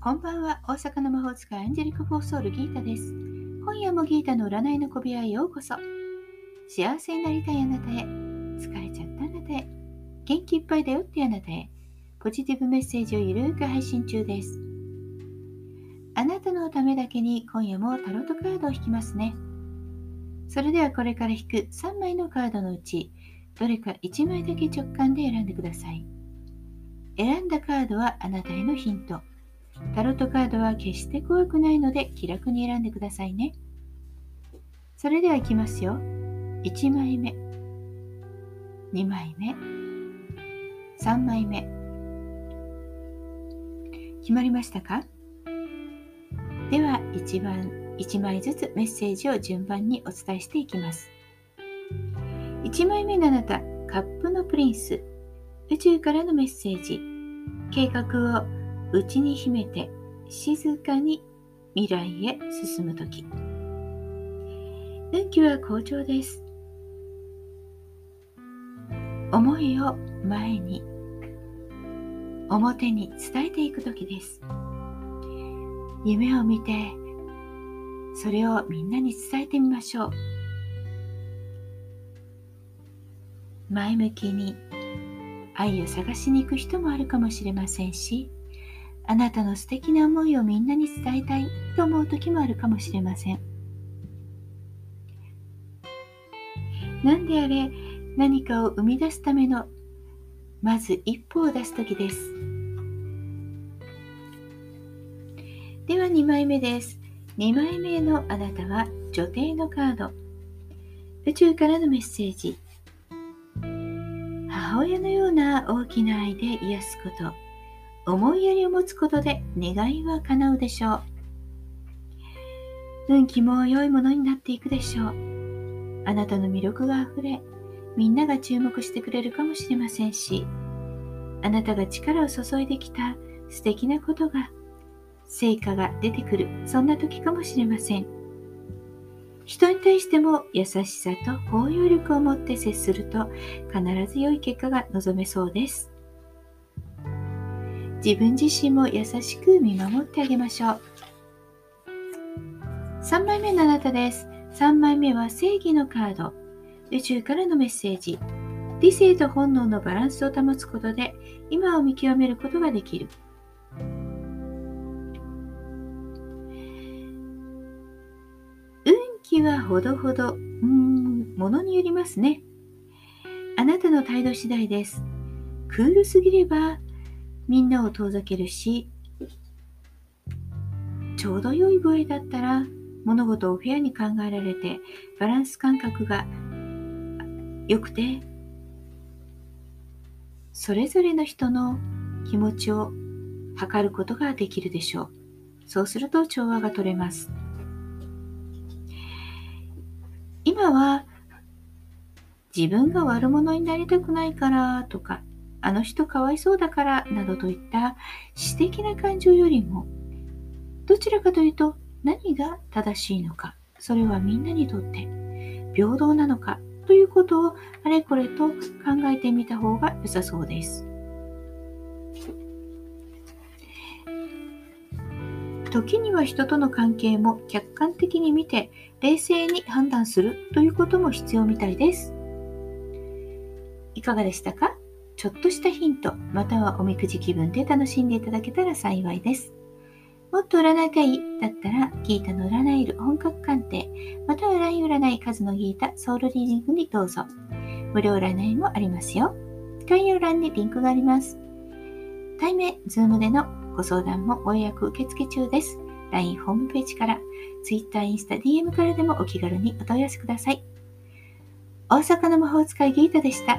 こんばんは、大阪の魔法使いアンジェリック・フォーソール・ギータです。今夜もギータの占いの小部屋へようこそ。幸せになりたいあなたへ、疲れちゃったあなたへ、元気いっぱいだよってあなたへ、ポジティブメッセージをゆるく配信中です。あなたのためだけに今夜もタロットカードを引きますね。それではこれから引く3枚のカードのうち、どれか1枚だけ直感で選んでください。選んだカードはあなたへのヒント。タロットカードは決して怖くないので気楽に選んでくださいね。それではいきますよ。1枚目、2枚目、3枚目。決まりましたか？では1番1枚ずつメッセージを順番にお伝えしていきます。1枚目のあなた、カップのプリンス、宇宙からのメッセージ、計画を内に秘めて静かに未来へ進む時。運気は好調です。思いを前に表に伝えていく時です。夢を見てそれをみんなに伝えてみましょう。前向きに愛を探しに行く人もあるかもしれませんしあなたの素敵な思いをみんなに伝えたいと思う時もあるかもしれません。何であれ何かを生み出すためのまず一歩を出す時です。では2枚目です。2枚目のあなたは女帝のカード。宇宙からのメッセージ。母親のような大きな愛で癒すこと。思いやりを持つことで願いは叶うでしょう。運気も良いものになっていくでしょう。あなたの魅力があふれ、みんなが注目してくれるかもしれませんし、あなたが力を注いできた素敵なことが、成果が出てくる、そんな時かもしれません。人に対しても優しさと包容力を持って接すると必ず良い結果が望めそうです。自分自身も優しく見守ってあげましょう。3枚目のあなたです。3枚目は正義のカード。宇宙からのメッセージ。理性と本能のバランスを保つことで今を見極めることができる。運気はほどほど、うん、ものによりますね。あなたの態度次第です。クールすぎればみんなを遠ざけるし、ちょうど良い具合だったら物事をフェアに考えられてバランス感覚が良くてそれぞれの人の気持ちを測ることができるでしょう。そうすると調和が取れます。今は自分が悪者になりたくないからとかあの人かわいそうだからなどといった私的な感情よりもどちらかというと何が正しいのかそれはみんなにとって平等なのかということをあれこれと考えてみた方が良さそうです。時には人との関係も客観的に見て冷静に判断するということも必要みたいです。いかがでしたか？ちょっとしたヒント、またはおみくじ気分で楽しんでいただけたら幸いです。もっと占いたいだったら、ギータの占える本格鑑定、または LINE 占い数のギータソウルリーディングにどうぞ。無料占いもありますよ。概要欄にリンクがあります。対面、ズームでのご相談もご予約受付中です。LINE ホームページから、Twitter、インスタ、DM からでもお気軽にお問い合わせください。大阪の魔法使いギータでした。